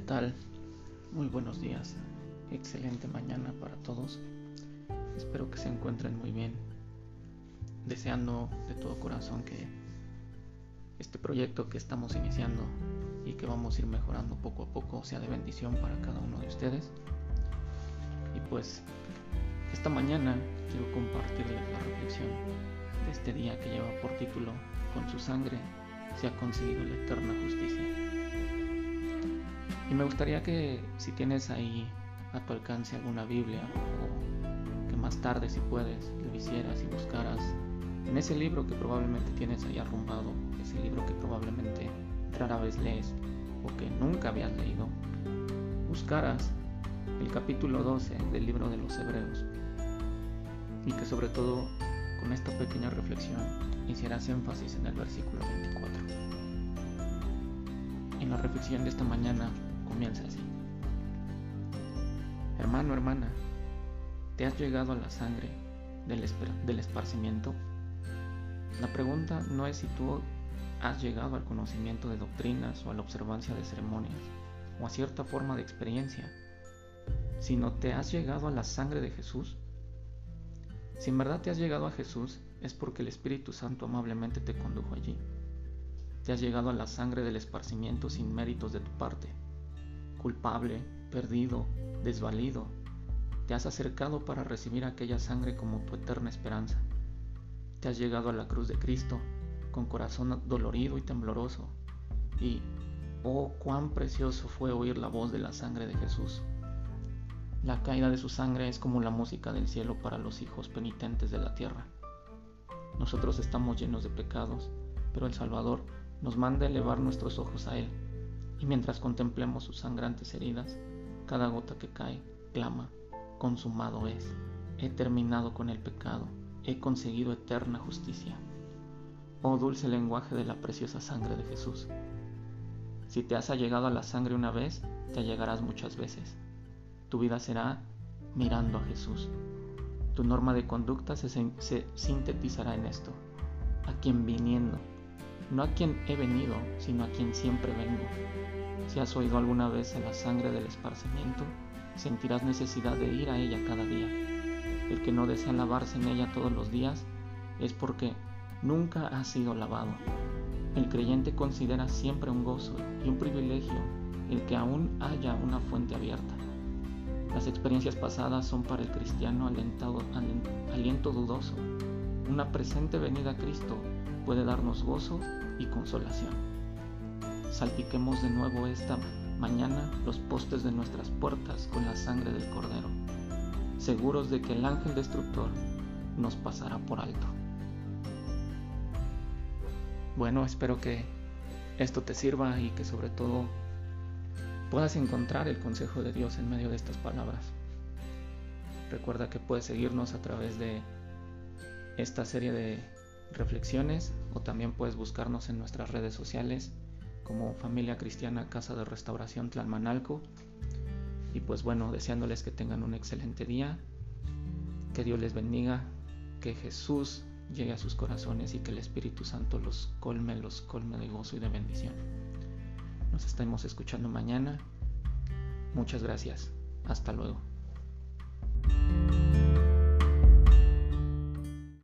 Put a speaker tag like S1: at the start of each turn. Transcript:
S1: tal? Muy buenos días. Excelente mañana para todos. Espero que se encuentren muy bien. Deseando de todo corazón que este proyecto que estamos iniciando y que vamos a ir mejorando poco a poco sea de bendición para cada uno de ustedes. Y pues esta mañana quiero compartirles la reflexión de este día que lleva por título Con su sangre se ha conseguido la eterna justicia. Y me gustaría que si tienes ahí a tu alcance alguna Biblia o que más tarde si puedes lo hicieras y buscaras en ese libro que probablemente tienes ahí arrumbado, ese libro que probablemente rara vez lees o que nunca habías leído, buscaras el capítulo 12 del libro de los Hebreos y que sobre todo con esta pequeña reflexión hicieras énfasis en el versículo 24. En la reflexión de esta mañana comienza así. Hermano, hermana, ¿te has llegado a la sangre del, del esparcimiento? La pregunta no es si tú has llegado al conocimiento de doctrinas o a la observancia de ceremonias o a cierta forma de experiencia, sino te has llegado a la sangre de Jesús. Si en verdad te has llegado a Jesús, es porque el Espíritu Santo amablemente te condujo allí. Te has llegado a la sangre del esparcimiento sin méritos de tu parte culpable, perdido, desvalido, te has acercado para recibir aquella sangre como tu eterna esperanza. Te has llegado a la cruz de Cristo con corazón dolorido y tembloroso. Y, oh, cuán precioso fue oír la voz de la sangre de Jesús. La caída de su sangre es como la música del cielo para los hijos penitentes de la tierra. Nosotros estamos llenos de pecados, pero el Salvador nos manda elevar nuestros ojos a Él y mientras contemplemos sus sangrantes heridas, cada gota que cae clama, consumado es, he terminado con el pecado, he conseguido eterna justicia. Oh dulce lenguaje de la preciosa sangre de Jesús. Si te has allegado a la sangre una vez, te allegarás muchas veces. Tu vida será mirando a Jesús. Tu norma de conducta se, sintetizará en esto. A quien viniendo no a quien he venido, sino a quien siempre vengo. Si has oído alguna vez en la sangre del esparcimiento, sentirás necesidad de ir a ella cada día. El que no desea lavarse en ella todos los días es porque nunca ha sido lavado. El creyente considera siempre un gozo y un privilegio el que aún haya una fuente abierta. Las experiencias pasadas son para el cristiano aliento dudoso. Una presente venida a Cristo puede darnos gozo y consolación. Salpiquemos de nuevo esta mañana los postes de nuestras puertas con la sangre del Cordero, seguros de que el ángel destructor nos pasará por alto. Bueno, espero que esto te sirva y que sobre todo puedas encontrar el consejo de Dios en medio de estas palabras. Recuerda que puedes seguirnos a través de esta serie de reflexiones o también puedes buscarnos en nuestras redes sociales como Familia Cristiana Casa de Restauración Tlalmanalco. Y pues bueno, deseándoles que tengan un excelente día, que Dios les bendiga, que Jesús llegue a sus corazones y que el Espíritu Santo los colme, los colme de gozo y de bendición. Nos estamos escuchando mañana. Muchas gracias. Hasta luego.